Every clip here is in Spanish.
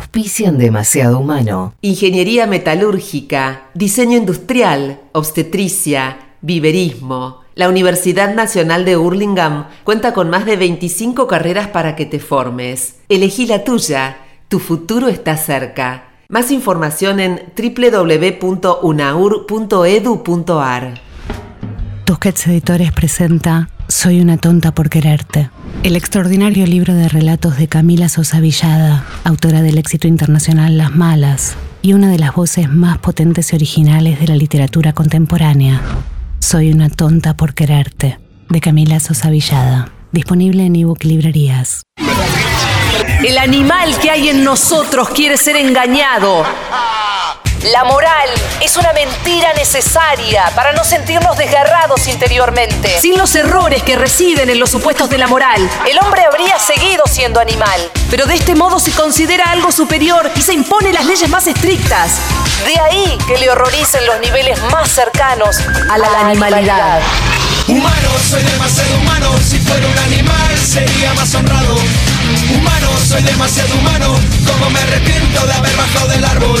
auspician demasiado humano. Ingeniería metalúrgica, diseño industrial, obstetricia, viverismo. La Universidad Nacional de Hurlingham cuenta con más de 25 carreras para que te formes. Elegí la tuya. Tu futuro está cerca. Más información en www.unaur.edu.ar. Tusquets Editores presenta Soy una tonta por quererte. El extraordinario libro de relatos de Camila Sosa Villada, autora del éxito internacional Las Malas y una de las voces más potentes y originales de la literatura contemporánea. Soy una tonta por quererte, de Camila Sosa Villada. Disponible en ebook librerías. El animal que hay en nosotros quiere ser engañado. La moral es una mentira necesaria para no sentirnos desgarrados interiormente. Sin los errores que residen en los supuestos de la moral, el hombre habría seguido siendo animal. Pero de este modo se considera algo superior y se impone las leyes más estrictas. De ahí que le horroricen los niveles más cercanos a la, animalidad. Humano, soy demasiado humano. Si fuera un animal, sería más honrado. Humano, soy demasiado humano. Como me arrepiento de haber bajado del árbol.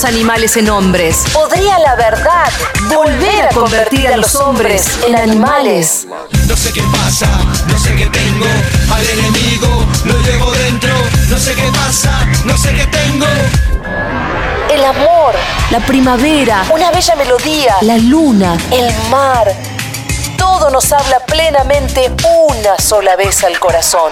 animales en hombres. ¿Podría la verdad volver a convertir a los hombres en animales? No sé qué pasa, no sé qué tengo. Al enemigo lo llevo dentro. No sé qué pasa, no sé qué tengo. El amor, la primavera, una bella melodía, la luna, el mar. Todo nos habla plenamente una sola vez al corazón.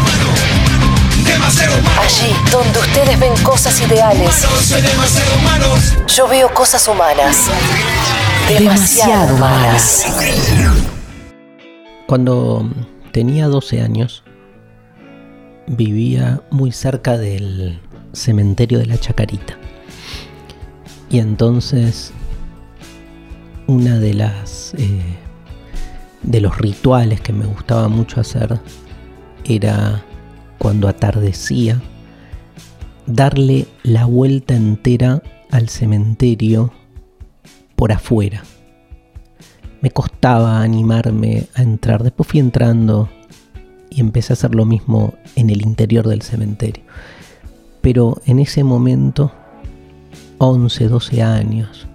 Allí donde ustedes ven cosas ideales, yo veo cosas humanas. Demasiado humanas. Cuando tenía 12 años, vivía muy cerca del cementerio de la Chacarita. Y entonces, una de las. eh, de los rituales que me gustaba mucho hacer era cuando atardecía, darle la vuelta entera al cementerio por afuera. Me costaba animarme a entrar, después fui entrando y empecé a hacer lo mismo en el interior del cementerio. Pero en ese momento, 11, 12 años,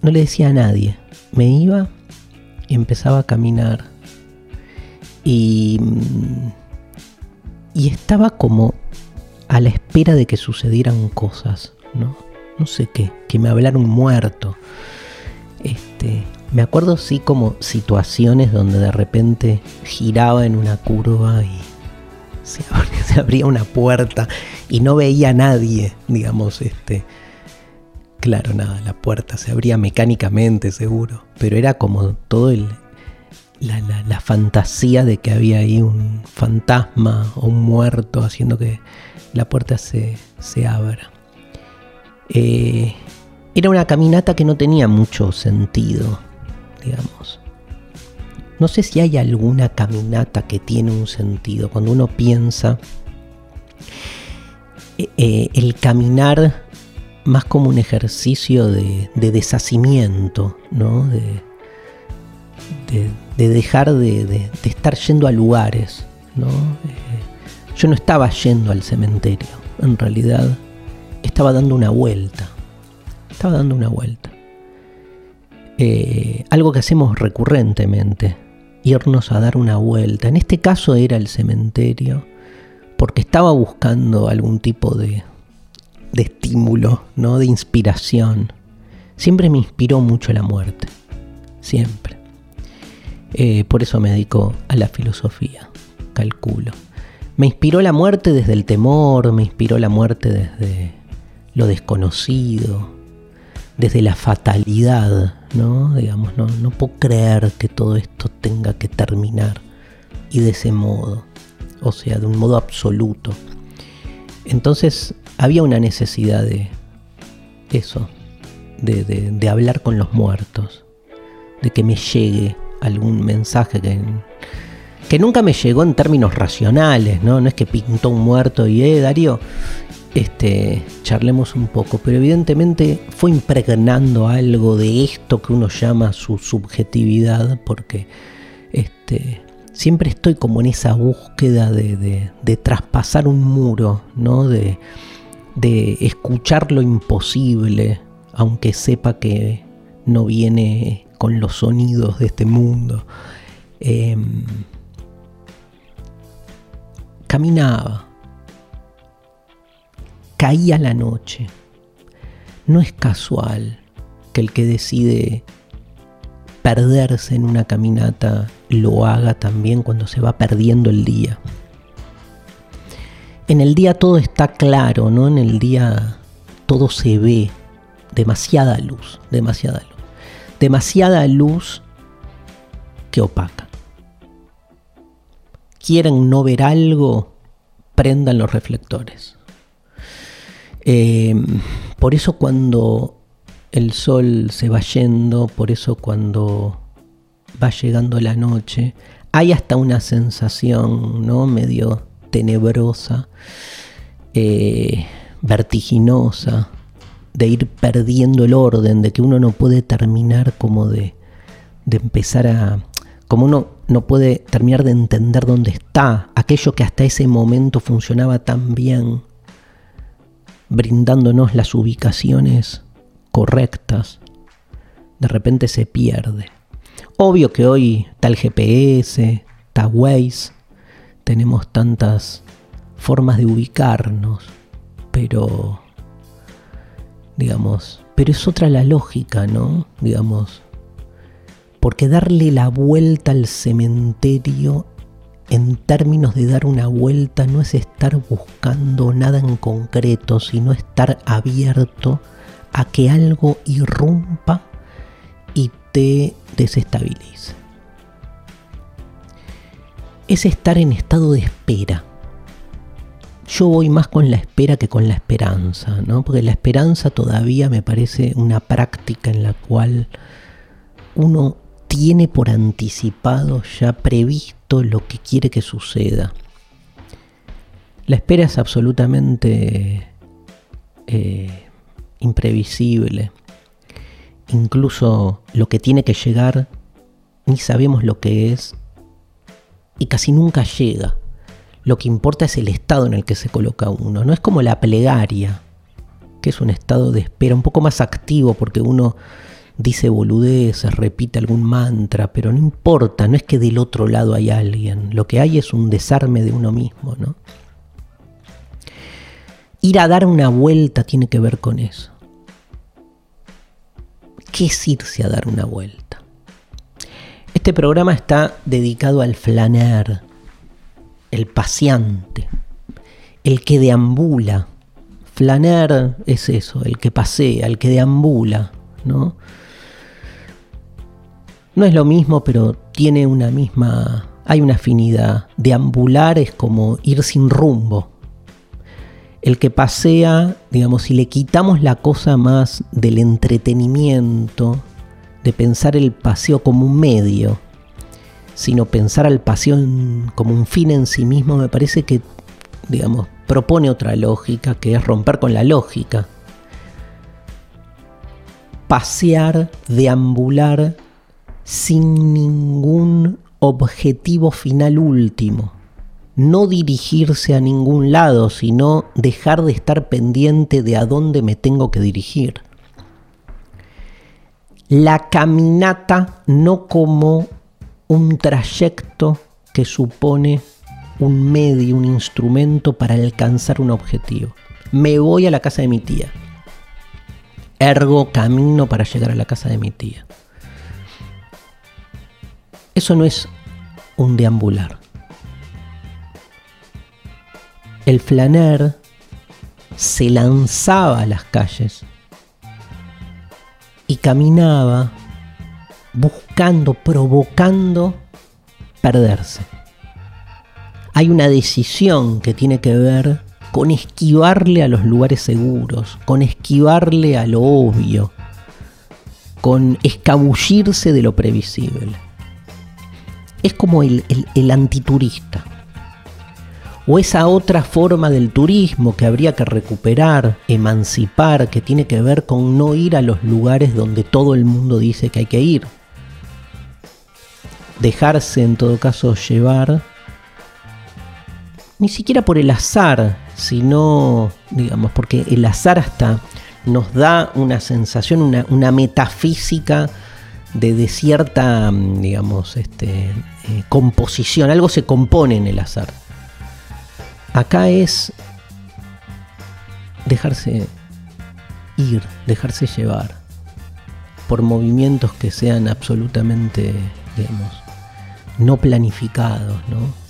no le decía a nadie. Me iba y empezaba a caminar. Y, mm, y estaba como a la espera de que sucedieran cosas, ¿no? No sé qué, que me hablara un muerto. Este, me acuerdo sí como situaciones donde de repente giraba en una curva y se abría, se abría una puerta y no veía a nadie, digamos, este. Claro, nada, la puerta se abría mecánicamente, seguro, pero era como todo el la, la- fantasía de que había ahí un fantasma o un muerto haciendo que la puerta se, se abra. Eh, era una caminata que no tenía mucho sentido, digamos. No sé si hay alguna caminata que tiene un sentido. Cuando uno piensa eh, eh, el caminar más como un ejercicio de, de deshacimiento, ¿no? De, de dejar de, de- de estar yendo a lugares, ¿no? Eh, yo no estaba yendo al cementerio, en realidad estaba dando una vuelta. Estaba dando una vuelta. Eh, algo que hacemos recurrentemente, irnos a dar una vuelta. En este caso era el cementerio, porque estaba buscando algún tipo de, de estímulo, ¿no? de inspiración. Siempre me inspiró mucho la muerte, siempre. Eh, por eso me dedico a la filosofía, calculo. Me inspiró la muerte desde el temor, me inspiró la muerte desde lo desconocido, desde la fatalidad, ¿no? Digamos, no, no puedo creer que todo esto tenga que terminar y de ese modo, o sea, de un modo absoluto. Entonces había una necesidad de eso, de, de hablar con los muertos, de que me llegue algún mensaje que, que nunca me llegó en términos racionales, ¿no? No es que pintó un muerto y, eh, Darío, este, charlemos un poco, pero evidentemente fue impregnando algo de esto que uno llama su subjetividad, porque este, siempre estoy como en esa búsqueda de, de, traspasar un muro, ¿no? De, de escuchar lo imposible, aunque sepa que no viene con los sonidos de este mundo. Em, caminaba, caía la noche. No es casual que el que decide perderse en una caminata lo haga también cuando se va perdiendo el día. En el día todo está claro, ¿no? En el día todo se ve, demasiada luz, demasiada luz demasiada luz que opaca. Quieren no ver algo, prendan los reflectores. Em, por eso cuando el sol se va yendo, por eso cuando va llegando la noche, hay hasta una sensación ¿no? medio tenebrosa, eh, vertiginosa, de ir perdiendo el orden, de que uno no puede terminar como de, de empezar a... como uno no puede terminar de entender dónde está, aquello que hasta ese momento funcionaba tan bien, brindándonos las ubicaciones correctas, de repente se pierde. Obvio que hoy tal GPS, tal Waze, tenemos tantas formas de ubicarnos, pero digamos. Pero es otra la lógica, ¿no? Digamos. Porque darle la vuelta al cementerio en términos de dar una vuelta no es estar buscando nada en concreto, sino estar abierto a que algo irrumpa y te desestabilice. Es estar en estado de espera yo voy más con la espera que con la esperanza, ¿no? Porque la esperanza todavía me parece una práctica en la cual uno tiene por anticipado ya previsto lo que quiere que suceda. La espera es absolutamente eh, imprevisible. Incluso lo que tiene que llegar, ni sabemos lo que es y casi nunca llega lo que importa es el estado en el que se coloca uno. No es como la plegaria, que es un estado de espera un poco más activo porque uno dice boludeces, repite algún mantra, pero no importa, no es que del otro lado hay alguien, lo que hay es un desarme de uno mismo, ¿no? Ir a dar una vuelta tiene que ver con eso. ¿Qué es irse a dar una vuelta? Este programa está dedicado al flaner, el paseante, el que deambula. Flaner es eso, el que pasea, el que deambula, ¿no? No es lo mismo, pero tiene una misma, hay una afinidad. Deambular es como ir sin rumbo. El que pasea, digamos, si le quitamos la cosa más del entretenimiento, de pensar el paseo como un medio, sino pensar al pasión como un fin en sí mismo, me parece que, digamos, propone otra lógica, que es romper con la lógica. Pasear, deambular sin ningún objetivo final último. No dirigirse a ningún lado, sino dejar de estar pendiente de a dónde me tengo que dirigir. La caminata no como un trayecto que supone un medio, un instrumento para alcanzar un objetivo. Me voy a la casa de mi tía. Ergo camino para llegar a la casa de mi tía. Eso no es un deambular. El flaner se lanzaba a las calles y caminaba buscando, provocando perderse. Hay una decisión que tiene que ver con esquivarle a los lugares seguros, con esquivarle a lo obvio, con escabullirse de lo previsible. Es como el, el, antiturista. O esa otra forma del turismo que habría que recuperar, emancipar, que tiene que ver con no ir a los lugares donde todo el mundo dice que hay que ir. Dejarse en todo caso llevar ni siquiera por el azar, sino, digamos, porque el azar hasta nos da una sensación, una, metafísica de, cierta, digamos, este, eh, composición, algo se compone en el azar. Acá es dejarse ir, dejarse llevar por movimientos que sean absolutamente, digamos, no planificados, ¿no?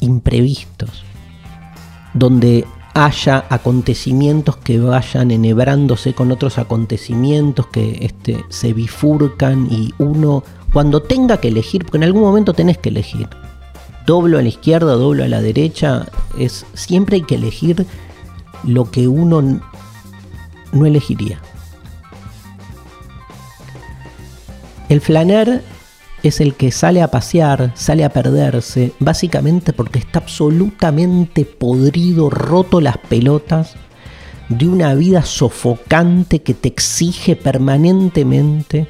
imprevistos, donde haya acontecimientos que vayan enhebrándose con otros acontecimientos que este, se bifurcan y uno cuando tenga que elegir, porque en algún momento tenés que elegir, doblo a la izquierda, doblo a la derecha, es siempre hay que elegir lo que uno no elegiría. El flaner es el que sale a pasear, sale a perderse, básicamente porque está absolutamente podrido, roto las pelotas de una vida sofocante que te exige permanentemente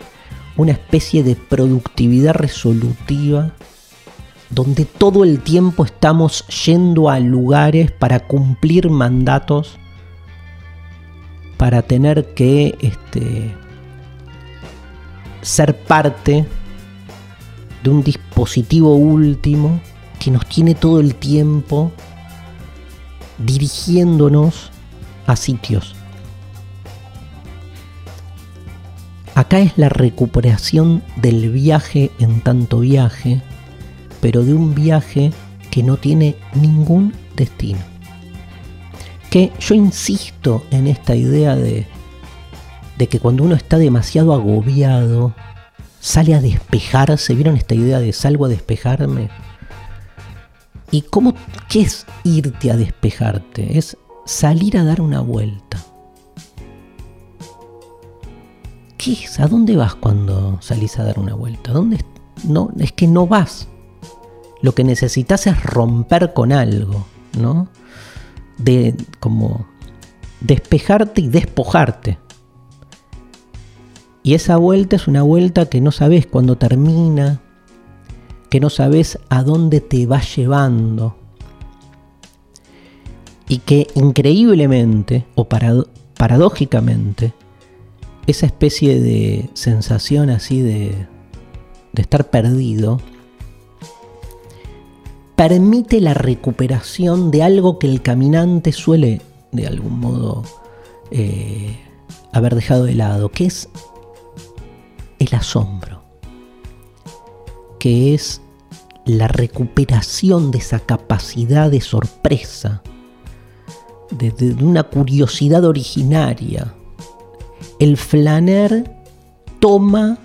una especie de productividad resolutiva donde todo el tiempo estamos yendo a lugares para cumplir mandatos, para tener que este, ser parte de un dispositivo último que nos tiene todo el tiempo dirigiéndonos a sitios. Acá es la recuperación del viaje en tanto viaje, pero de un viaje que no tiene ningún destino. Que yo insisto en esta idea de, de que cuando uno está demasiado agobiado, sale a despejarse. ¿Vieron esta idea de salgo a despejarme? ¿Y cómo, qué es irte a despejarte? Es salir a dar una vuelta. ¿Qué es? ¿A dónde vas cuando salís a dar una vuelta? ¿Dónde? No, es que no vas. Lo que necesitas es romper con algo, ¿no? De como despejarte y despojarte. Y esa vuelta es una vuelta que no sabes cuándo termina, que no sabes a dónde te va llevando. Y que increíblemente o paradójicamente, esa especie de sensación así de, estar perdido, permite la recuperación de algo que el caminante suele de algún modo eh, haber dejado de lado, que es el asombro, que es la recuperación de esa capacidad de sorpresa, de, una curiosidad originaria. El flaner toma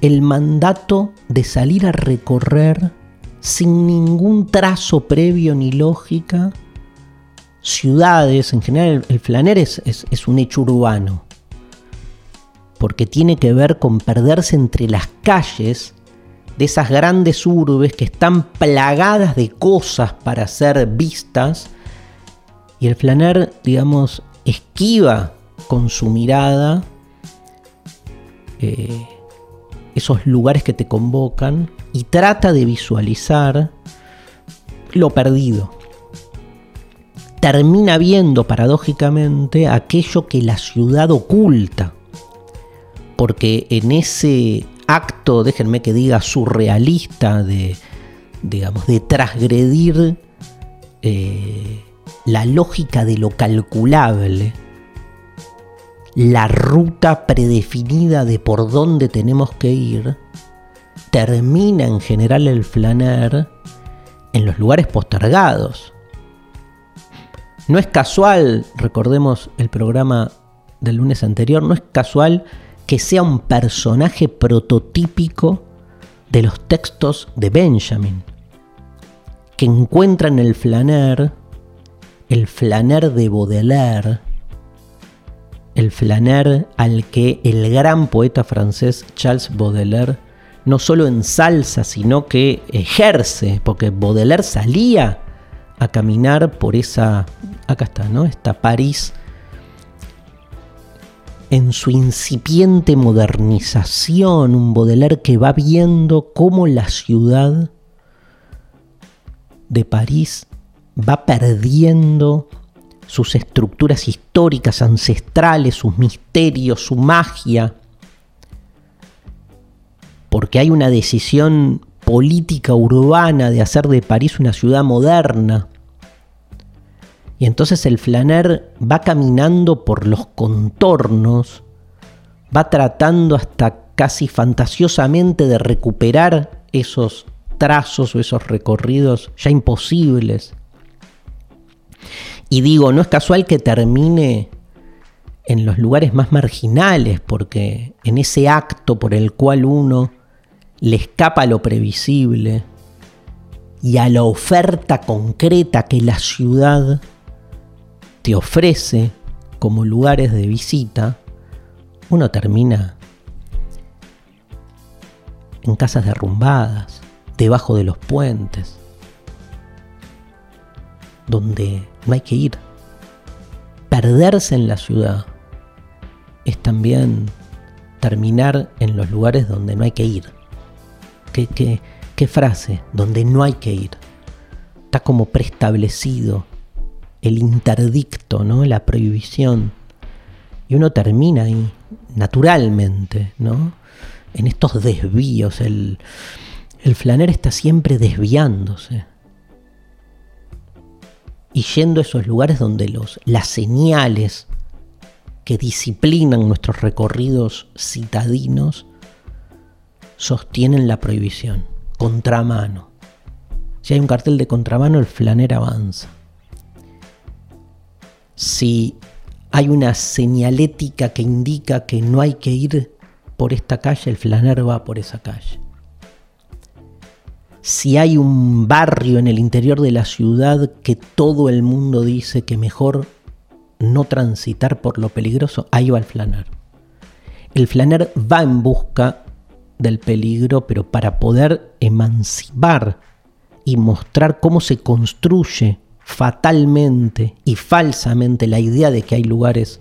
el mandato de salir a recorrer sin ningún trazo previo ni lógica ciudades, en general el, flaner es, un hecho urbano, porque tiene que ver con perderse entre las calles de esas grandes urbes que están plagadas de cosas para ser vistas y el flaner, digamos, esquiva con su mirada eh, esos lugares que te convocan y trata de visualizar lo perdido. Termina viendo paradójicamente aquello que la ciudad oculta porque en ese acto, déjenme que diga, surrealista de, digamos, de transgredir eh, la lógica de lo calculable, la ruta predefinida de por dónde tenemos que ir, termina en general el flaner en los lugares postergados. No es casual, recordemos el programa del lunes anterior, no es casual que sea un personaje prototípico de los textos de Benjamin, que encuentra en el flaner, el flaner de Baudelaire, el flaner al que el gran poeta francés Charles Baudelaire no solo ensalza, sino que ejerce, porque Baudelaire salía a caminar por esa, acá está, ¿no? Esta París en su incipiente modernización, un Baudelaire que va viendo cómo la ciudad de París va perdiendo sus estructuras históricas, ancestrales, sus misterios, su magia, porque hay una decisión política urbana de hacer de París una ciudad moderna. Y entonces el flaner va caminando por los contornos, va tratando hasta casi fantasiosamente de recuperar esos trazos o esos recorridos ya imposibles. Y digo, no es casual que termine en los lugares más marginales, porque en ese acto por el cual uno le escapa a lo previsible y a la oferta concreta que la ciudad te ofrece como lugares de visita, uno termina en casas derrumbadas, debajo de los puentes, donde no hay que ir. Perderse en la ciudad es también terminar en los lugares donde no hay que ir. ¿Qué, frase? Donde no hay que ir. Está como preestablecido el interdicto, ¿no? La prohibición. Y uno termina ahí, naturalmente, ¿no? En estos desvíos. El, el flaner está siempre desviándose. Y yendo a esos lugares donde los, las señales que disciplinan nuestros recorridos citadinos sostienen la prohibición. Contramano. Si hay un cartel de contramano, el flaner avanza. Si hay una señalética que indica que no hay que ir por esta calle, el flaner va por esa calle. Si hay un barrio en el interior de la ciudad que todo el mundo dice que mejor no transitar por lo peligroso, ahí va el flaner. El flaner va en busca del peligro, pero para poder emancipar y mostrar cómo se construye fatalmente y falsamente la idea de que hay lugares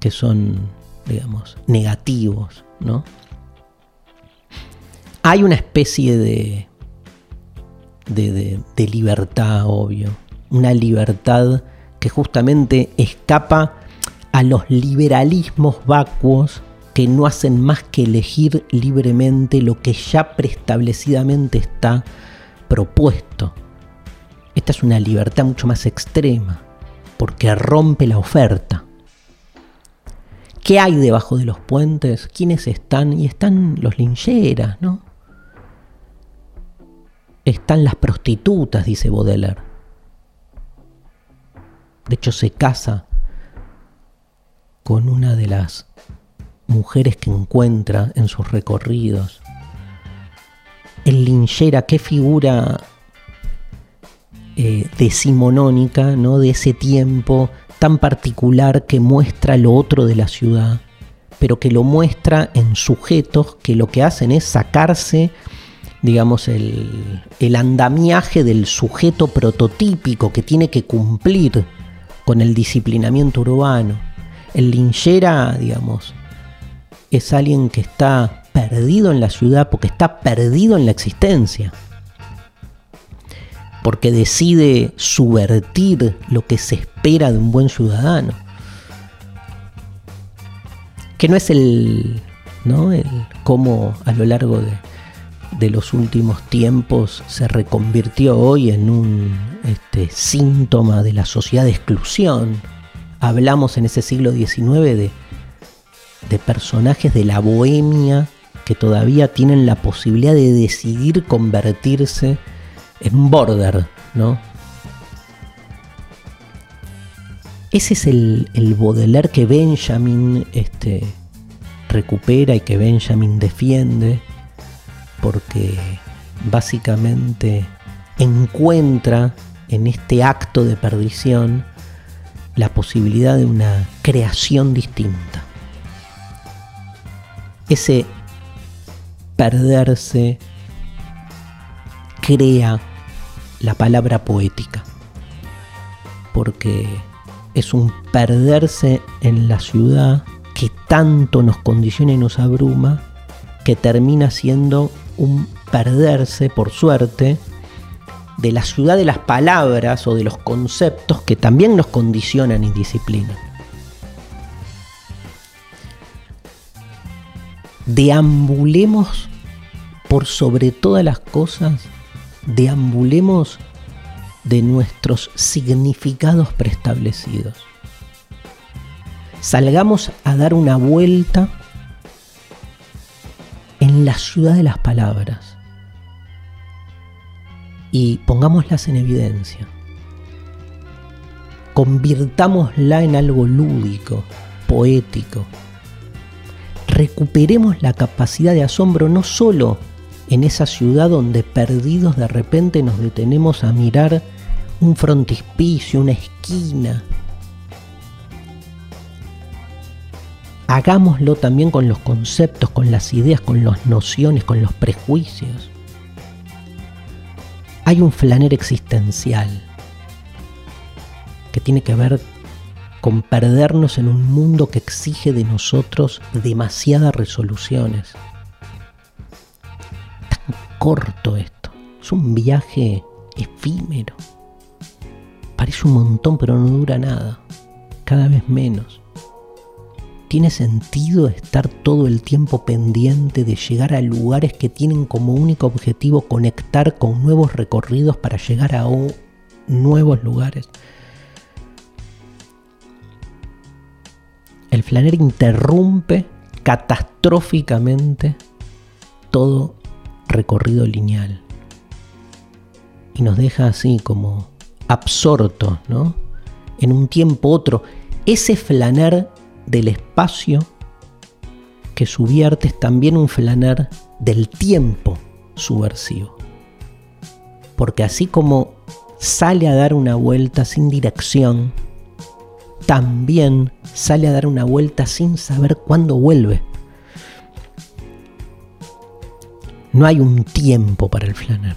que son, digamos, negativos, ¿no? Hay una especie de, de, de libertad, obvio, una libertad que justamente escapa a los liberalismos vacuos que no hacen más que elegir libremente lo que ya preestablecidamente está propuesto. Es una libertad mucho más extrema, porque rompe la oferta. ¿Qué hay debajo de los puentes? ¿Quiénes están? Y están los lincheras, ¿no? Están las prostitutas, dice Baudelaire. De hecho, se casa con una de las mujeres que encuentra en sus recorridos. El linchera, qué figura eh, decimonónica ¿no? de ese tiempo tan particular que muestra lo otro de la ciudad, pero que lo muestra en sujetos que lo que hacen es sacarse, digamos, el, el andamiaje del sujeto prototípico que tiene que cumplir con el disciplinamiento urbano. El linchera, digamos, es alguien que está perdido en la ciudad porque está perdido en la existencia. Porque decide subvertir lo que se espera de un buen ciudadano. Que no es el, ¿no? El cómo a lo largo de, los últimos tiempos se reconvirtió hoy en un este, síntoma de la sociedad de exclusión. Hablamos en ese siglo XIX de, de personajes de la bohemia que todavía tienen la posibilidad de decidir convertirse en border, ¿no? Ese es el, el Baudelaire que Benjamin este, recupera y que Benjamin defiende, porque básicamente encuentra en este acto de perdición la posibilidad de una creación distinta. Ese perderse crea la palabra poética, porque es un perderse en la ciudad que tanto nos condiciona y nos abruma, que termina siendo un perderse, por suerte, de la ciudad de las palabras o de los conceptos que también nos condicionan y disciplinan. Deambulemos por sobre todas las cosas, deambulemos de nuestros significados preestablecidos. Salgamos a dar una vuelta en la ciudad de las palabras y pongámoslas en evidencia. Convirtámosla en algo lúdico, poético. Recuperemos la capacidad de asombro no solo en esa ciudad donde perdidos de repente nos detenemos a mirar un frontispicio, una esquina. Hagámoslo también con los conceptos, con las ideas, con las nociones, con los prejuicios. Hay un flaner existencial que tiene que ver con perdernos en un mundo que exige de nosotros demasiadas resoluciones. Corto esto. Es un viaje efímero. Parece un montón, pero no dura nada. Cada vez menos. ¿Tiene sentido estar todo el tiempo pendiente de llegar a lugares que tienen como único objetivo conectar con nuevos recorridos para llegar a nuevos lugares? El flaner interrumpe catastróficamente todo recorrido lineal y nos deja así como absorto, ¿no? En un tiempo otro, ese flaner del espacio que subvierte es también un flaner del tiempo subversivo. Porque así como sale a dar una vuelta sin dirección, también sale a dar una vuelta sin saber cuándo vuelve. No hay un tiempo para el flaner.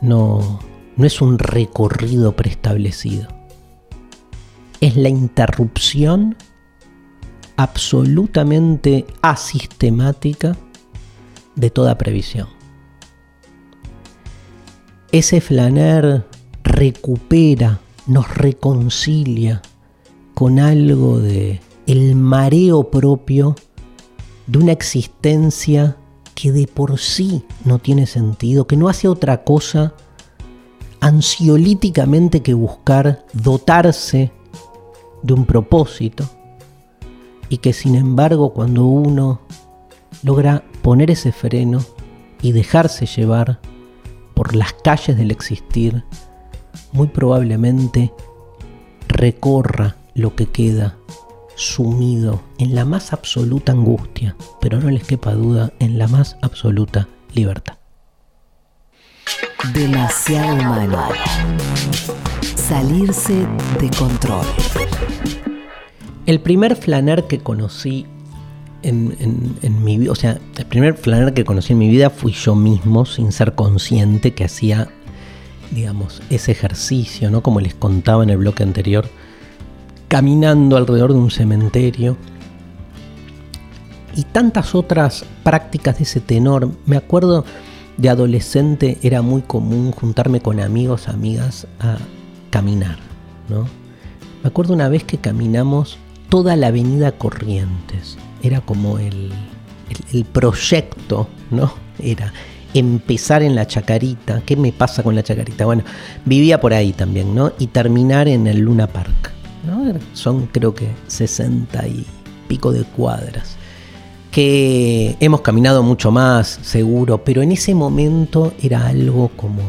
No, no es un recorrido preestablecido. Es la interrupción absolutamente asistemática de toda previsión. Ese flaner recupera, nos reconcilia con algo de el mareo propio de una existencia que de por sí no tiene sentido, que no hace otra cosa ansiolíticamente que buscar dotarse de un propósito y que sin embargo cuando uno logra poner ese freno y dejarse llevar por las calles del existir, muy probablemente recorra lo que queda sumido en la más absoluta angustia, pero no les quepa duda, en la más absoluta libertad. Demasiado humano. Salirse de control. El primer flaner que conocí en, mi vida, o sea, el primer flaner que conocí en mi vida fui yo mismo, sin ser consciente que hacía, digamos, ese ejercicio, ¿no? Como les contaba en el bloque anterior, caminando alrededor de un cementerio. Y tantas otras prácticas de ese tenor. Me acuerdo de adolescente era muy común juntarme con amigos, amigas a caminar, ¿no? Me acuerdo una vez que caminamos toda la avenida Corrientes. Era como el, el, proyecto, ¿no? Era empezar en la chacarita. ¿Qué me pasa con la chacarita? Bueno, vivía por ahí también, ¿no? Y terminar en el Luna Park. ¿No? Son creo que 60 y pico de cuadras. Que hemos caminado mucho más, seguro, pero en ese momento era algo como,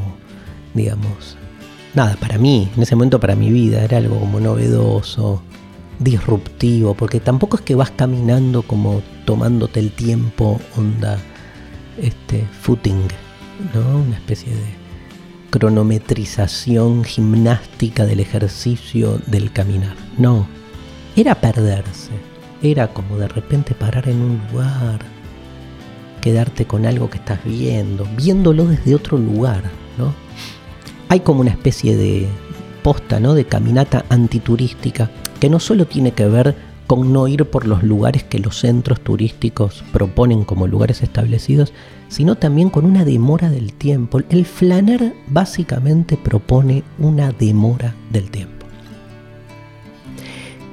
digamos, nada, para mí, en ese momento para mi vida, era algo como novedoso, disruptivo, porque tampoco es que vas caminando como tomándote el tiempo, onda, este, footing, ¿no? Una especie de cronometrización gimnástica del ejercicio del caminar. No, era perderse, era como de repente parar en un lugar, quedarte con algo que estás viendo, viéndolo desde otro lugar, ¿no? Hay como una especie de posta, ¿no? De caminata antiturística que no solo tiene que ver con no ir por los lugares que los centros turísticos proponen como lugares establecidos, sino también con una demora del tiempo. El flaner básicamente propone una demora del tiempo,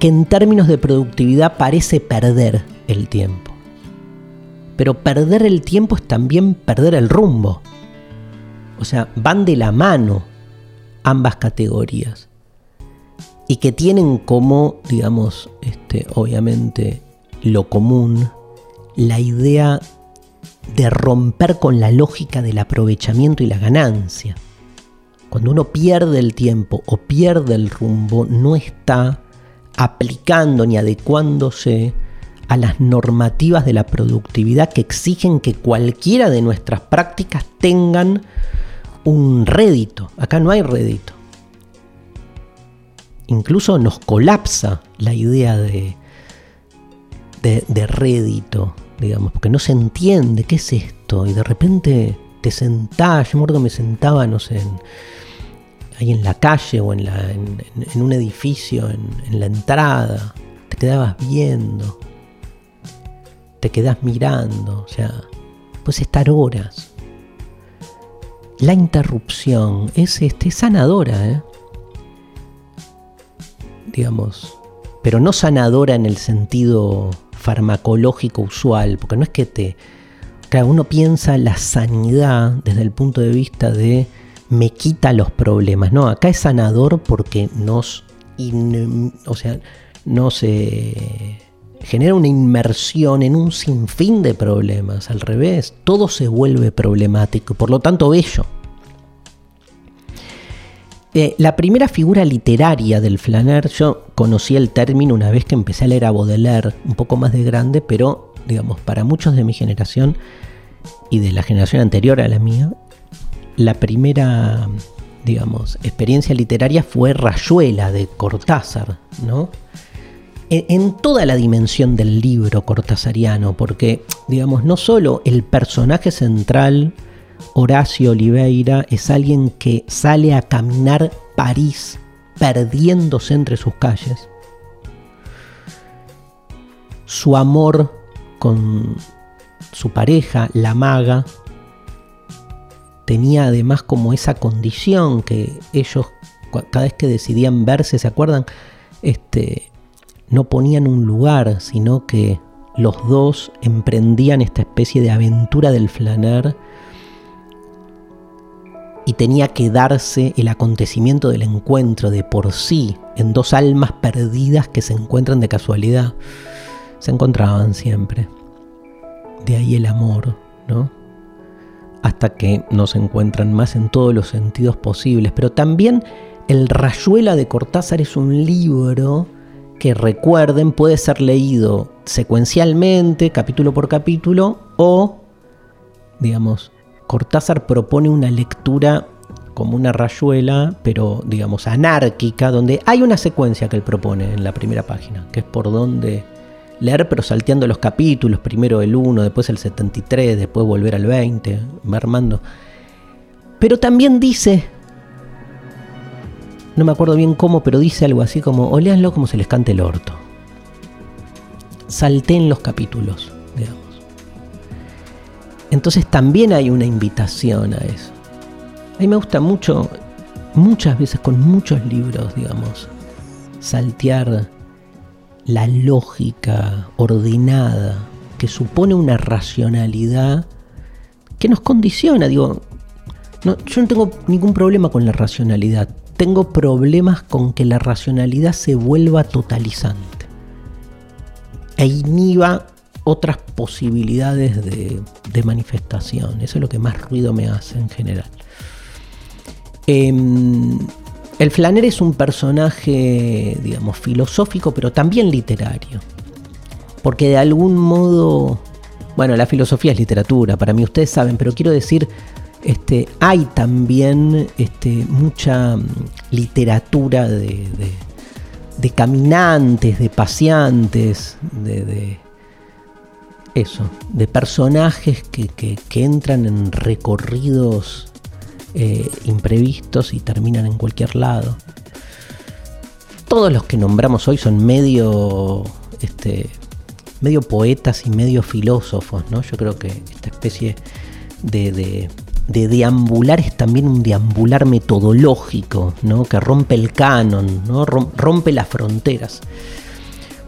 que en términos de productividad parece perder el tiempo. Pero perder el tiempo es también perder el rumbo. O sea, van de la mano ambas categorías y que tienen como, digamos, este, obviamente lo común, la idea de romper con la lógica del aprovechamiento y la ganancia. Cuando uno pierde el tiempo o pierde el rumbo, no está aplicando ni adecuándose a las normativas de la productividad que exigen que cualquiera de nuestras prácticas tengan un rédito. Acá no hay rédito incluso nos colapsa la idea de, de, rédito, digamos, porque no se entiende qué es esto y de repente te sentás, yo me me sentaba, no sé, ahí en la calle o en, un edificio, en, la entrada, te quedabas viendo, te quedás mirando, o sea, puedes estar horas. La interrupción es este, sanadora, ¿eh? Digamos, pero no sanadora en el sentido farmacológico usual, porque no es que te... Uno piensa la sanidad desde el punto de vista de me quita los problemas. No, acá es sanador porque nos, o sea, nos genera una inmersión en un sinfín de problemas. Al revés, todo se vuelve problemático, por lo tanto bello. Eh, la primera figura literaria del flaner, yo conocí el término una vez que empecé a leer a Baudelaire, un poco más de grande, pero digamos, para muchos de mi generación y de la generación anterior a la mía, la primera, digamos, experiencia literaria fue Rayuela de Cortázar, ¿no? En, en toda la dimensión del libro cortázariano, porque, digamos, no solo el personaje central, Horacio Oliveira es alguien que sale a caminar París perdiéndose entre sus calles. Su amor con su pareja, la maga, tenía además como esa condición que ellos cada vez que decidían verse, ¿se acuerdan? Este, no ponían un lugar, sino que los dos emprendían esta especie de aventura del flaner y tenía que darse el acontecimiento del encuentro de por sí en dos almas perdidas que se encuentran de casualidad. Se encontraban siempre. De ahí el amor, ¿no? Hasta que no se encuentran más en todos los sentidos posibles. Pero también el Rayuela de Cortázar es un libro que recuerden puede ser leído secuencialmente, capítulo por capítulo, o, digamos, Cortázar propone una lectura como una rayuela, pero digamos anárquica, donde hay una secuencia que él propone en la primera página, que es por donde leer, pero salteando los capítulos, primero el 1, después el 73, después volver al 20, armando. Pero también dice, no me acuerdo bien cómo, pero dice algo así como, o como se les cante el orto. Salten los capítulos. Entonces también hay una invitación a eso. A mí me gusta mucho, muchas veces con muchos libros, digamos, saltear la lógica ordenada que supone una racionalidad que nos condiciona. Digo, yo no tengo ningún problema con la racionalidad. Tengo problemas con que la racionalidad se vuelva totalizante. E inhiba otras posibilidades de, manifestación. Eso es lo que más ruido me hace en general. Em, el Flaner es un personaje, digamos, filosófico, pero también literario. Porque de algún modo, bueno, la filosofía es literatura, para mí ustedes saben, pero quiero decir, este, hay también este, mucha mm, literatura de, caminantes, de paseantes, de, eso, de personajes que, entran en recorridos eh, imprevistos y terminan en cualquier lado. Todos los que nombramos hoy son medio, este, medio poetas y medio filósofos, ¿no? Yo creo que esta especie de de deambular es también un deambular metodológico, ¿no? que rompe el canon, ¿no? rompe las fronteras.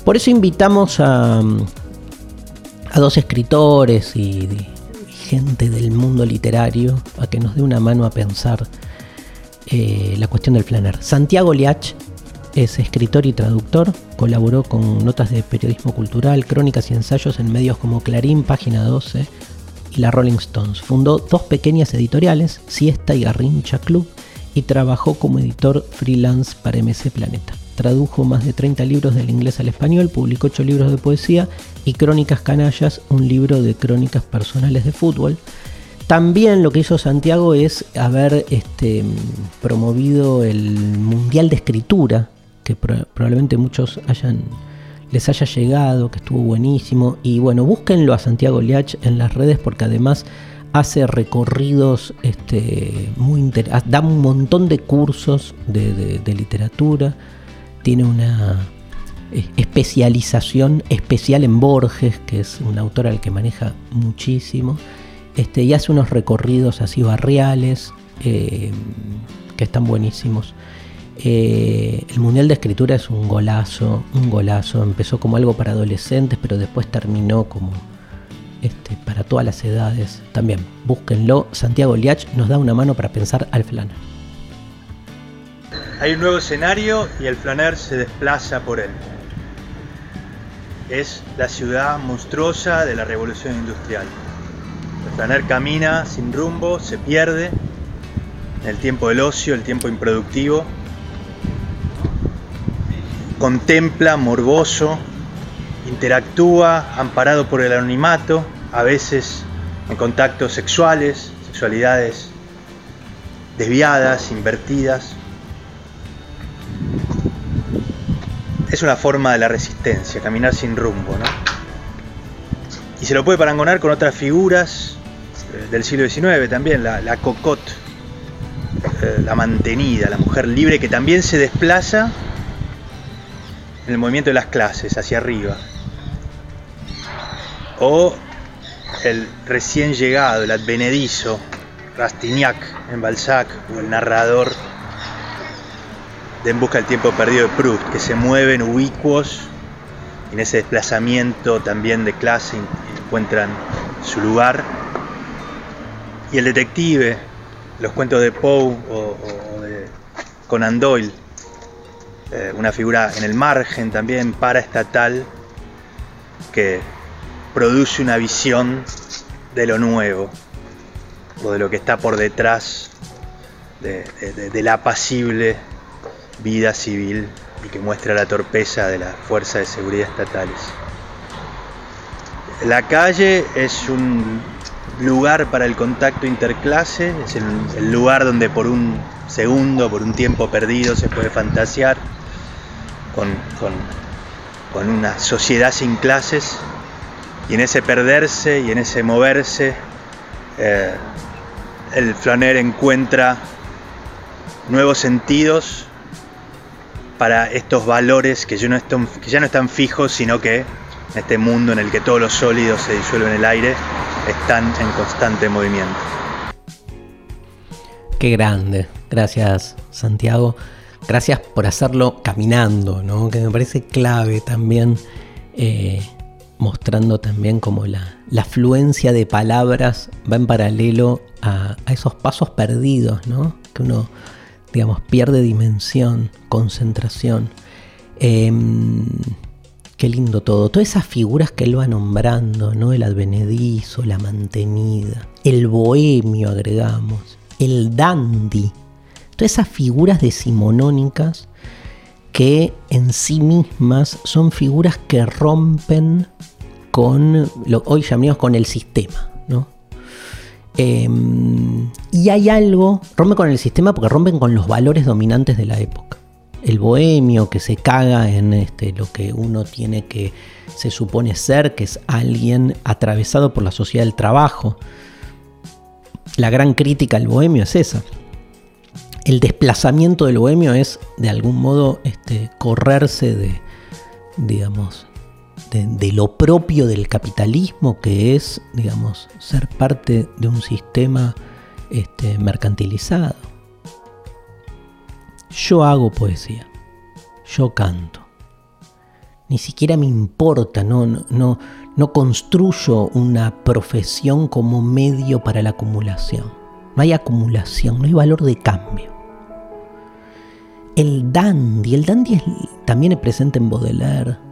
Por eso invitamos a, a dos escritores y, gente del mundo literario a que nos dé una mano a pensar eh, la cuestión del planer. Santiago Liach es escritor y traductor, colaboró con notas de periodismo cultural, crónicas y ensayos en medios como Clarín, Página 12, y la Rolling Stones. Fundó dos pequeñas editoriales, Siesta y Garrincha Club, y trabajó como editor freelance para MC Planeta. Tradujo más de 30 libros del inglés al español, publicó 8 libros de poesía y Crónicas Canallas, un libro de crónicas personales de fútbol. También lo que hizo Santiago es haber este, promovido el Mundial de Escritura, que probablemente muchos les haya llegado, que estuvo buenísimo. Y bueno, búsquenlo a Santiago Liach en las redes porque además hace recorridos este, muy da un montón de cursos de, literatura, tiene una eh, especialización especial en Borges, que es un autor al que maneja muchísimo, este, y hace unos recorridos así barriales eh, que están buenísimos. Eh, el Mundial de Escritura es un golazo, un golazo. Empezó como algo para adolescentes, pero después terminó como este, para todas las edades. También, búsquenlo. Santiago Liach nos da una mano para pensar al flaner. Hay un nuevo escenario y el flaner se desplaza por él. Es la ciudad monstruosa de la revolución industrial. El flaner camina sin rumbo, se pierde en el tiempo del ocio, el tiempo improductivo contempla, morboso, interactúa, amparado por el anonimato, a veces en contactos sexuales, sexualidades desviadas, invertidas. Es una forma de la resistencia, caminar sin rumbo, ¿no? Y se lo puede parangonar con otras figuras eh, del siglo XIX también, la, cocotte, eh, la mantenida, la mujer libre que también se desplaza en el movimiento de las clases hacia arriba. O el recién llegado, el advenedizo, Rastignac en Balzac, o el narrador de En busca del tiempo perdido de Proust, que se mueven ubicuos en ese desplazamiento también de clase encuentran su lugar. Y el detective, los cuentos de Poe o, de Conan Doyle, eh, una figura en el margen también paraestatal que produce una visión de lo nuevo o de lo que está por detrás de, la apacible vida civil y que muestra la torpeza de las fuerzas de seguridad estatales. La calle es un lugar para el contacto interclase, es el lugar donde por un segundo, por un tiempo perdido se puede fantasear con, una sociedad sin clases y en ese perderse y en ese moverse eh, el flaner encuentra nuevos sentidos para estos valores que ya, no están, fijos, sino que en este mundo en el que todos los sólidos se disuelven en el aire, están en constante movimiento. Qué grande. Gracias, Santiago. Gracias por hacerlo caminando, ¿no? que me parece clave también eh, mostrando también como la, afluencia de palabras va en paralelo a, a esos pasos perdidos, ¿no? Que uno, digamos, pierde dimensión, concentración. Em, qué lindo todo. Todas esas figuras que él va nombrando, ¿no? El advenedizo, la mantenida, el bohemio, agregamos, el dandy. Todas esas figuras decimonónicas que en sí mismas son figuras que rompen con, lo, hoy llamamos con el sistema, Em, y hay algo, rompen con el sistema porque rompen con los valores dominantes de la época. El bohemio que se caga en este, lo que uno tiene que, se supone ser, que es alguien atravesado por la sociedad del trabajo. La gran crítica al bohemio es esa. El desplazamiento del bohemio es, de algún modo, este, correrse de, digamos, de, lo propio del capitalismo, que es, digamos, ser parte de un sistema este, mercantilizado. Yo hago poesía, yo canto. Ni siquiera me importa, no, no, no construyo una profesión como medio para la acumulación. No hay acumulación, no hay valor de cambio. El dandy, el dandy también es presente en Baudelaire,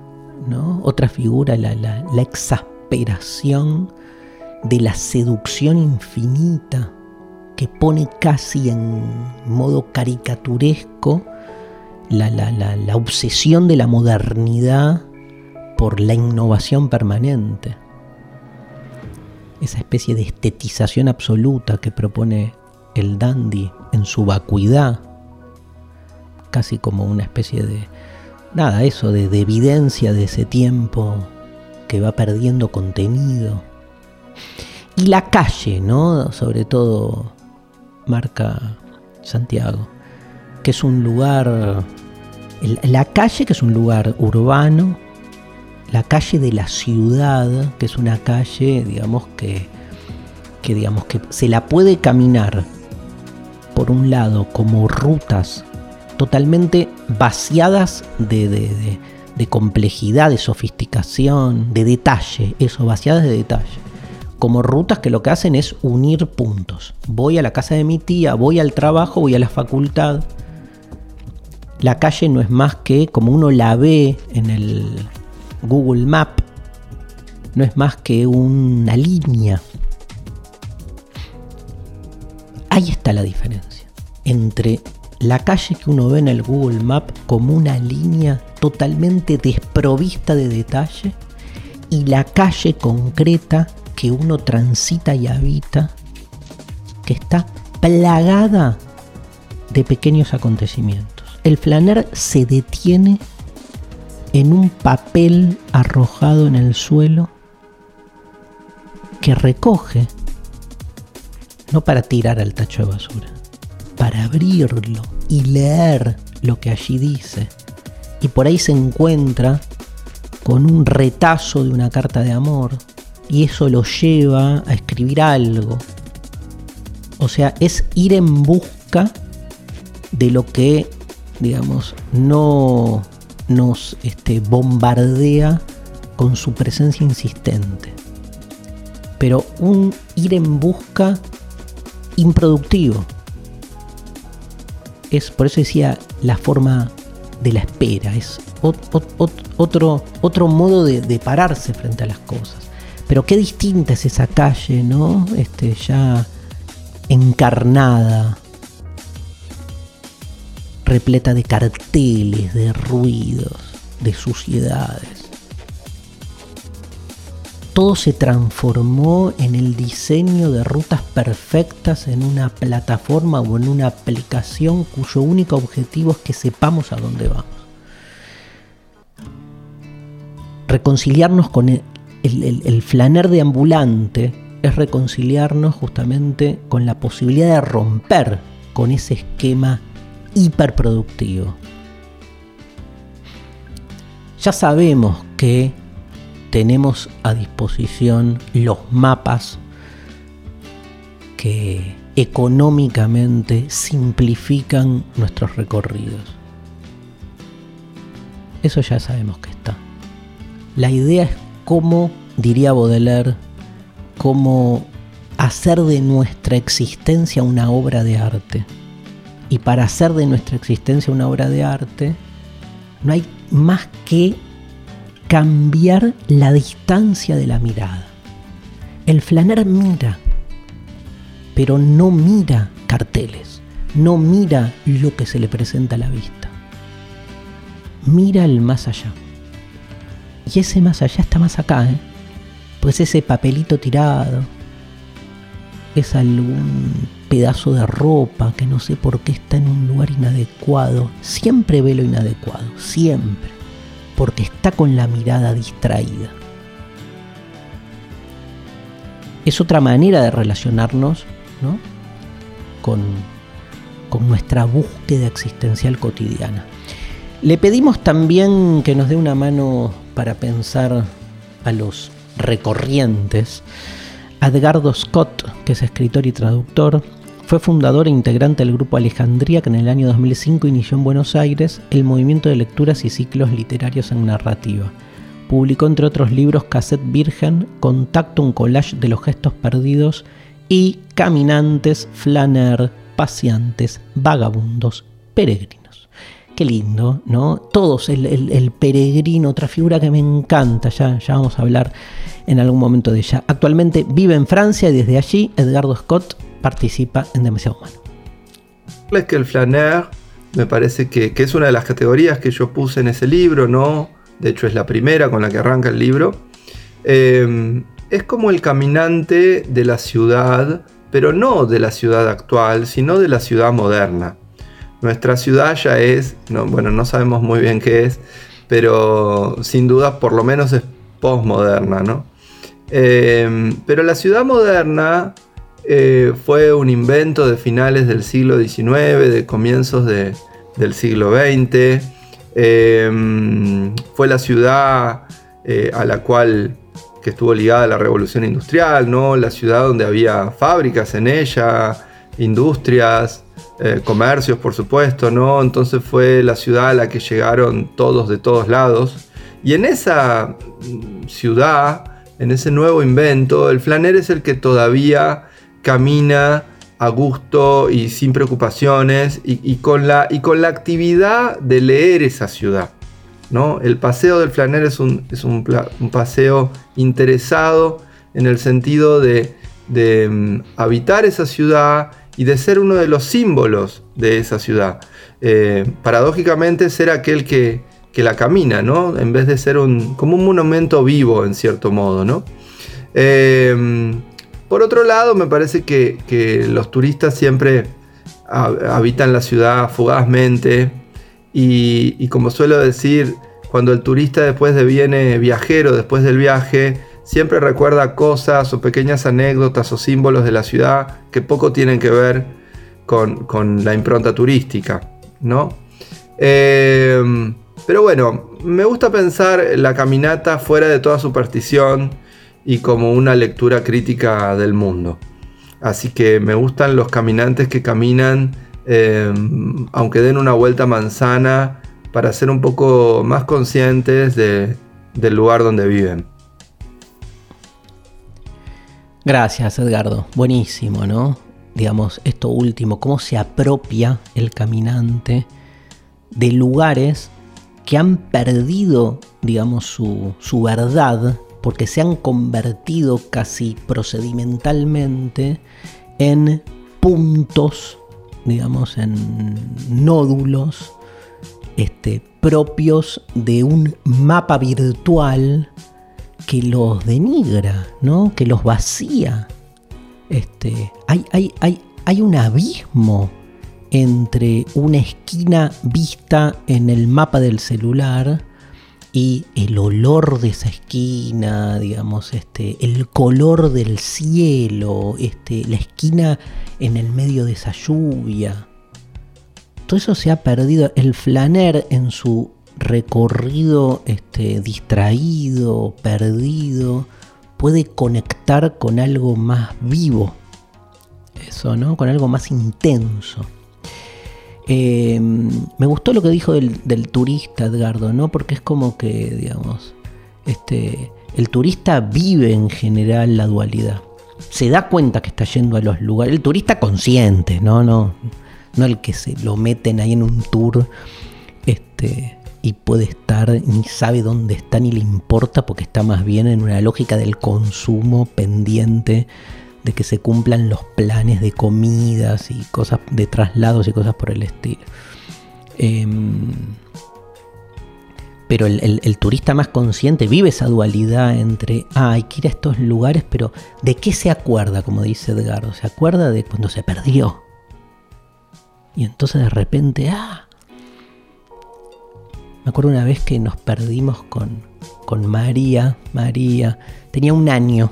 otra figura, la, la exasperación de la seducción infinita que pone casi en modo caricaturesco la, la, obsesión de la modernidad por la innovación permanente. Esa especie de estetización absoluta que propone el dandy en su vacuidad, casi como una especie de, nada, eso de, evidencia de ese tiempo que va perdiendo contenido. Y la calle, ¿no? Sobre todo marca Santiago, que es un lugar, la calle que es un lugar urbano, la calle de la ciudad, que es una calle, digamos, que, que, digamos, que se la puede caminar, por un lado, como rutas totalmente vaciadas de, complejidad, de sofisticación, de detalle, eso, vaciadas de detalle. Como rutas que lo que hacen es unir puntos. Voy a la casa de mi tía, voy al trabajo, voy a la facultad. La calle no es más que, como uno la ve en el Google Map, no es más que una línea. Ahí está la diferencia entre la calle que uno ve en el Google Map como una línea totalmente desprovista de detalle y la calle concreta que uno transita y habita que está plagada de pequeños acontecimientos. El flaner se detiene en un papel arrojado en el suelo que recoge, no para tirar al tacho de basura, para abrirlo y leer lo que allí dice. Y por ahí se encuentra con un retazo de una carta de amor y eso lo lleva a escribir algo. O sea, es ir en busca de lo que, digamos, no nos este, bombardea con su presencia insistente. Pero un ir en busca improductivo es, por eso decía, la forma de la espera, es otro, otro modo de, pararse frente a las cosas. Pero qué distinta es esa calle, ¿no? Este, ya encarnada, repleta de carteles, de ruidos, de suciedades todo se transformó en el diseño de rutas perfectas en una plataforma o en una aplicación cuyo único objetivo es que sepamos a dónde vamos. Reconciliarnos con el, flaner de ambulante es reconciliarnos justamente con la posibilidad de romper con ese esquema hiperproductivo. Ya sabemos que tenemos a disposición los mapas que económicamente simplifican nuestros recorridos. Eso ya sabemos que está. La idea es cómo, diría Baudelaire, cómo hacer de nuestra existencia una obra de arte. Y para hacer de nuestra existencia una obra de arte, no hay más que cambiar la distancia de la mirada. El flaner mira, pero no mira carteles, no mira lo que se le presenta a la vista. Mira el más allá. Y ese más allá está más acá, ¿eh? Pues ese papelito tirado, es algún pedazo de ropa que no sé por qué está en un lugar inadecuado. Siempre ve lo inadecuado, siempre, porque está con la mirada distraída. Es otra manera de relacionarnos ¿no? con, con nuestra búsqueda existencial cotidiana. Le pedimos también que nos dé una mano para pensar a los recorrientes Edgardo Scott, que es escritor y traductor, fue fundador e integrante del grupo Alejandría que en el año 2005 inició en Buenos Aires el movimiento de lecturas y ciclos literarios en narrativa. Publicó entre otros libros Cassette Virgen, Contacto, un collage de los gestos perdidos y Caminantes, Flaner, Paseantes, Vagabundos, Peregrinos. Qué lindo, ¿no? Todos, el, peregrino, otra figura que me encanta, ya, ya vamos a hablar en algún momento de ella. Actualmente vive en Francia y desde allí Edgardo Scott participa en Demasiado Humano. Es que el flaner me parece que, es una de las categorías que yo puse en ese libro, ¿no? De hecho es la primera con la que arranca el libro. Em, es como el caminante de la ciudad, pero no de la ciudad actual, sino de la ciudad moderna. Nuestra ciudad ya es, no, bueno, no sabemos muy bien qué es, pero sin duda por lo menos es postmoderna, ¿no? Em, pero la ciudad moderna eh, fue un invento de finales del siglo XIX, de comienzos del siglo XX. Em, fue la ciudad eh, a la cual que estuvo ligada la revolución industrial, ¿no? La ciudad donde había fábricas en ella, industrias, eh, comercios, por supuesto, ¿no? Entonces fue la ciudad a la que llegaron todos de todos lados. Y en esa mm, ciudad en ese nuevo invento, el flaner es el que todavía camina a gusto y sin preocupaciones y, con, la, y con, la, actividad de leer esa ciudad. ¿no? El paseo del flaner es, un, es un, paseo interesado en el sentido de, mm, habitar esa ciudad y de ser uno de los símbolos de esa ciudad. Eh, paradójicamente ser aquel que, que la camina, ¿no? En vez de ser un, como un monumento vivo, en cierto modo, ¿no? Em, por otro lado, me parece que, los turistas siempre habitan la ciudad fugazmente y, como suelo decir, cuando el turista después de viene viajero, después del viaje, siempre recuerda cosas o pequeñas anécdotas o símbolos de la ciudad que poco tienen que ver con, con la impronta turística, ¿no? Eh, pero bueno, me gusta pensar la caminata fuera de toda superstición y como una lectura crítica del mundo. Así que me gustan los caminantes que caminan, eh, aunque den una vuelta manzana, para ser un poco más conscientes del lugar donde viven. Gracias, Edgardo. Buenísimo, ¿no? Digamos, esto último, cómo se apropia el caminante de lugares que han perdido, digamos, su, su verdad, porque se han convertido casi procedimentalmente en puntos, digamos, en nódulos este, propios de un mapa virtual que los denigra, ¿no? que los vacía. Este, hay, hay, hay, hay un abismo entre una esquina vista en el mapa del celular y el olor de esa esquina, digamos, este, el color del cielo, este, la esquina en el medio de esa lluvia. Todo eso se ha perdido. El flaner en su recorrido este, distraído, perdido, puede conectar con algo más vivo. Eso, ¿no? Con algo más intenso. Eh, me gustó lo que dijo del, turista Edgardo, ¿no? Porque es como que, digamos, este, El turista vive en general la dualidad. Se da cuenta que está yendo a los lugares. El turista consciente, no, no, no el que se lo meten ahí en un tour, este, y puede estar ni sabe dónde está ni le importa porque está más bien en una lógica del consumo pendiente de que se cumplan los planes de comidas y cosas de traslados y cosas por el estilo. Em, pero el, turista más consciente vive esa dualidad entre, ah, hay que ir a estos lugares, pero ¿de qué se acuerda? Como dice Edgardo, se acuerda de cuando se perdió. Y entonces de repente, ah, me acuerdo una vez que nos perdimos con, con María. María tenía un año.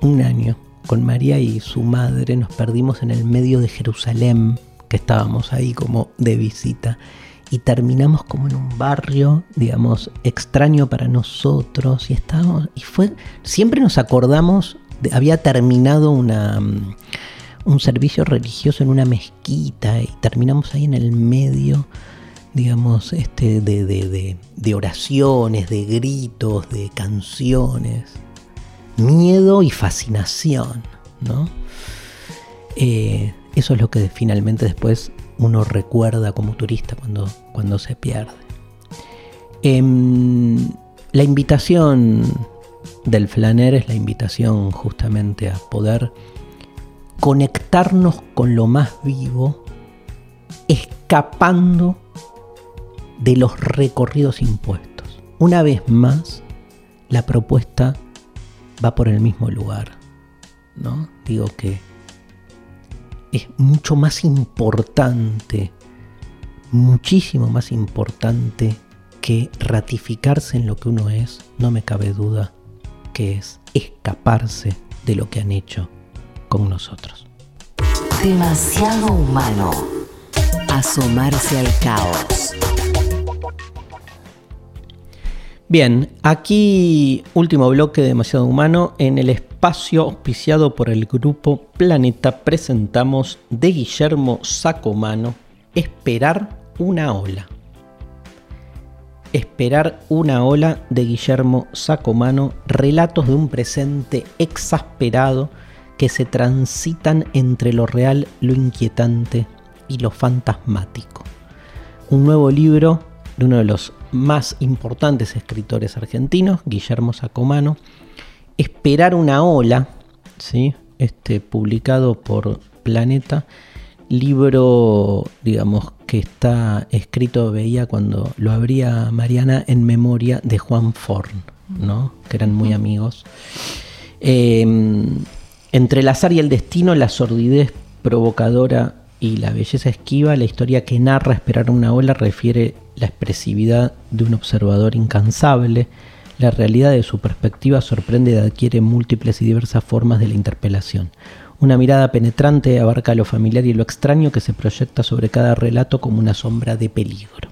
Un año. Con María y su madre nos perdimos en el medio de Jerusalén, que estábamos ahí como de visita. Y terminamos como en un barrio, digamos, extraño para nosotros. Y estábamos. Y fue. Siempre nos acordamos. De, había terminado una mm, un servicio religioso en una mezquita y terminamos ahí en el medio digamos, este, de, oraciones, de gritos, de canciones, miedo y fascinación, ¿no? Eh, eso es lo que finalmente después uno recuerda como turista cuando, cuando se pierde. Em, la invitación del flaner es la invitación justamente a poder conectarnos con lo más vivo, escapando de los recorridos impuestos. Una vez más, la propuesta va por el mismo lugar. ¿no? Digo que es mucho más importante, muchísimo más importante que ratificarse en lo que uno es, no me cabe duda que es escaparse de lo que han hecho con nosotros. Demasiado humano. Asomarse al caos. Bien, aquí último bloque de Demasiado Humano. En el espacio auspiciado por el grupo Planeta presentamos de Guillermo Sacomano Esperar una ola. Esperar una ola de Guillermo Sacomano, relatos de un presente exasperado que se transitan entre lo real, lo inquietante y lo fantasmático. Un nuevo libro de uno de los más importantes escritores argentinos, Guillermo Sacomano, Esperar una ola, ¿sí? este, publicado por Planeta, libro, digamos, que está escrito, veía cuando lo abría Mariana, en memoria de Juan Forn, ¿no? que eran muy amigos. Em, entre el azar y el destino, la sordidez provocadora y la belleza esquiva, la historia que narra Esperar una ola refiere la expresividad de un observador incansable, la realidad de su perspectiva sorprende y adquiere múltiples y diversas formas de la interpelación. Una mirada penetrante abarca lo familiar y lo extraño que se proyecta sobre cada relato como una sombra de peligro.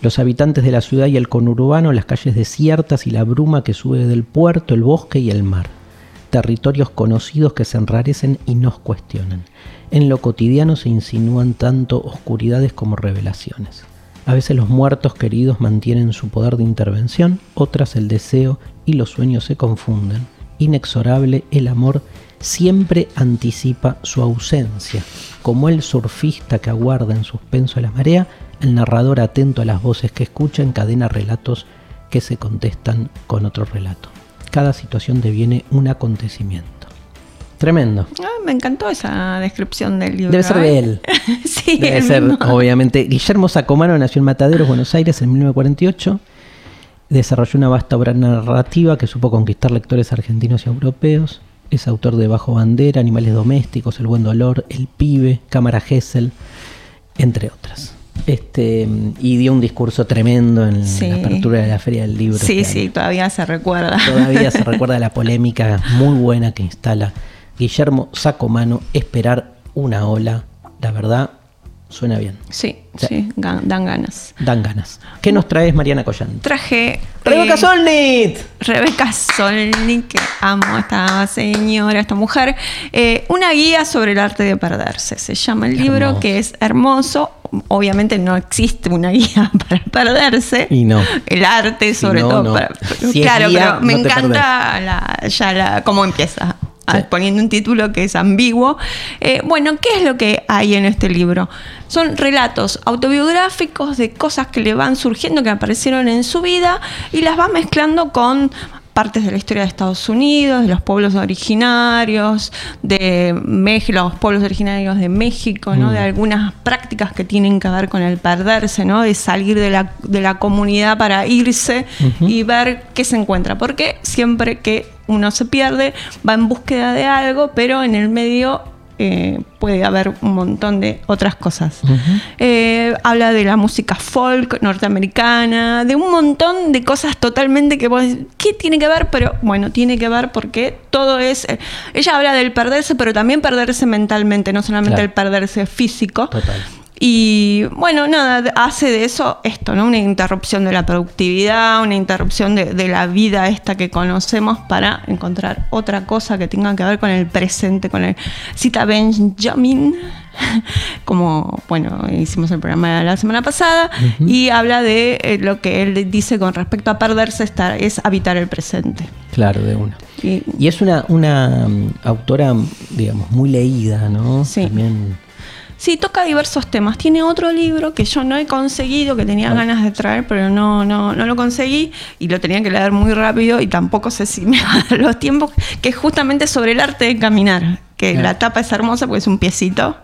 Los habitantes de la ciudad y el conurbano, las calles desiertas y la bruma que sube del puerto, el bosque y el mar. Territorios conocidos que se enrarecen y nos cuestionan. En lo cotidiano se insinúan tanto oscuridades como revelaciones. A veces los muertos queridos mantienen su poder de intervención, otras el deseo y los sueños se confunden. Inexorable, el amor siempre anticipa su ausencia. Como el surfista que aguarda en suspenso la marea, el narrador atento a las voces que escucha encadena relatos que se contestan con otro relato. Cada situación deviene un acontecimiento. Tremendo. Ah, me encantó esa descripción del libro. Debe ser de ¿eh? él. sí, Debe ser, obviamente. Guillermo Sacomano nació en Mataderos, Buenos Aires, en 1948. Desarrolló una vasta obra narrativa que supo conquistar lectores argentinos y europeos. Es autor de Bajo Bandera, Animales Domésticos, El Buen Dolor, El Pibe, Cámara Gesell, entre otras. Este, y dio un discurso tremendo en la apertura de la Feria del Libro. Sí, este sí, todavía se recuerda. Todavía se recuerda la polémica muy buena que instala Guillermo Sacomano, Esperar una ola. La verdad, Suena bien. Sí, Sí. sí, gan- dan ganas. Dan ganas. ¿Qué nos traes, Mariana Collante? Traje. ¡Rebeca eh, Solnit! Rebeca Solnit, que amo a esta señora, a esta mujer. eh, una guía sobre el arte de perderse. Se llama el libro, Hermoso. que es hermoso. Obviamente no existe una guía para perderse. Y no. El arte, Si sobre no, todo. no. para- Si claro, guía, pero me no encanta la- ya la, cómo empieza. Ah, Sí. Poniendo un título que es ambiguo. Eh, bueno, ¿qué es lo que hay en este libro? Son relatos autobiográficos de cosas que le van surgiendo, que aparecieron en su vida, y las va mezclando con partes de la historia de Estados Unidos, de los pueblos originarios, de México, los pueblos originarios de México, ¿no? Mm. de algunas prácticas que tienen que ver con el perderse, ¿no? de salir de la, de la comunidad para irse y ver qué se encuentra. Porque siempre que uno se pierde, va en búsqueda de algo, pero en el medio eh, puede haber un montón de otras cosas. Eh, habla de la música folk norteamericana, de un montón de cosas totalmente que vos decís, ¿qué tiene que ver? Pero bueno, tiene que ver porque todo es... eh, ella habla del perderse, pero también perderse mentalmente, no solamente Claro. el perderse físico. Total. Y bueno, nada, hace de eso esto, ¿no? Una interrupción de la productividad, una interrupción de, de la vida esta que conocemos para encontrar otra cosa que tenga que ver con el presente, con el cita Benjamin, como, bueno, hicimos el programa la semana pasada, y habla de eh, lo que él dice con respecto a perderse, estar, es habitar el presente. Claro, de una. Y, Y es una, una mm, autora, digamos, muy leída, ¿no? Sí. También. Sí, toca diversos temas. Tiene otro libro que yo no he conseguido, que tenía ganas de traer, pero no, no, no lo conseguí y lo tenía que leer muy rápido y tampoco sé si me va a dar los tiempos, que es justamente sobre el arte de caminar, que Claro. la tapa es hermosa porque es un piecito,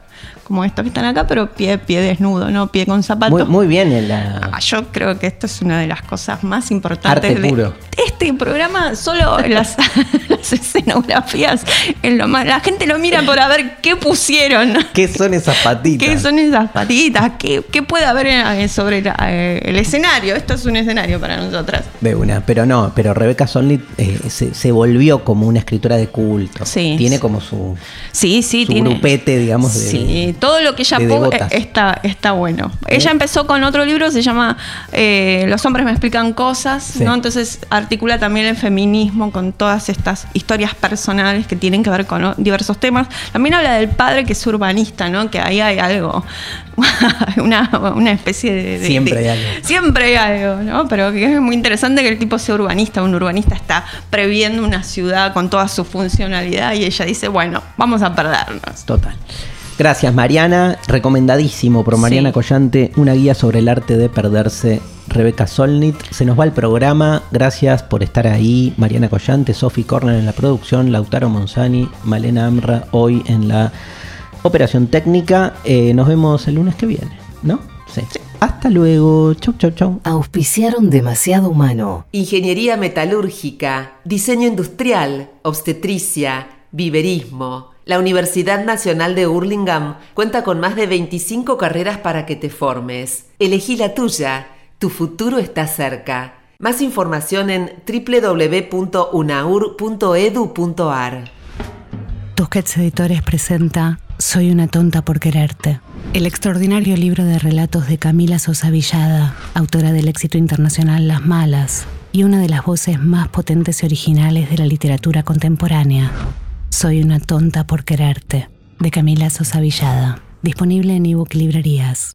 como estos que están acá, pero pie, pie desnudo, no pie con zapato. Muy, muy bien en la. Ah, Yo creo que esto es una de las cosas más importantes Arte de puro. este programa. Solo las, las escenografías, en lo más, la gente lo mira por a ver qué pusieron. ¿Qué son esas patitas? ¿Qué son esas patitas? ¿Qué, qué puede haber eh, sobre la- eh, el escenario? Esto es un escenario para nosotras. De una, pero no, pero Rebeca Solnit eh, se, se volvió como una escritora de culto. Sí. Tiene como su, Sí, sí, su tiene. grupete, digamos, de. Sí, todo lo que ella devotas. eh, está, está bueno. Ella empezó con otro libro, se llama eh, Los hombres me explican cosas, Sí. ¿no? Entonces articula también el feminismo con todas estas historias personales que tienen que ver con ¿no? diversos temas. También habla del padre que es urbanista, ¿no? Que ahí hay algo, una, una especie de, de- Siempre de- hay algo. Siempre hay algo, ¿no? Pero que es muy interesante que el tipo sea urbanista. Un urbanista está previendo una ciudad con toda su funcionalidad y ella dice, bueno, vamos a perdernos. Total. Gracias, Mariana. Recomendadísimo por Mariana Sí. Collante, una guía sobre el arte de perderse. Rebeca Solnit. Se nos va el programa. Gracias por estar ahí. Mariana Collante, Sophie Corner en la producción, Lautaro Monzani, Malena Amra hoy en la operación técnica. Eh, nos vemos el lunes que viene, ¿no? Sí. Hasta luego. Chau, chau, chau. Auspiciaron demasiado humano. Ingeniería metalúrgica, diseño industrial, obstetricia, viverismo. La Universidad Nacional de Hurlingham cuenta con más de 25 carreras para que te formes. Elegí la tuya, tu futuro está cerca. Más información en www.unaur.edu.ar. Tusquets Editores presenta Soy una tonta por quererte. El extraordinario libro de relatos de Camila Sosa Villada, autora del éxito internacional Las Malas y una de las voces más potentes y originales de la literatura contemporánea. Soy una tonta por quererte, de Camila Sosa Villada. Disponible en ebook librerías.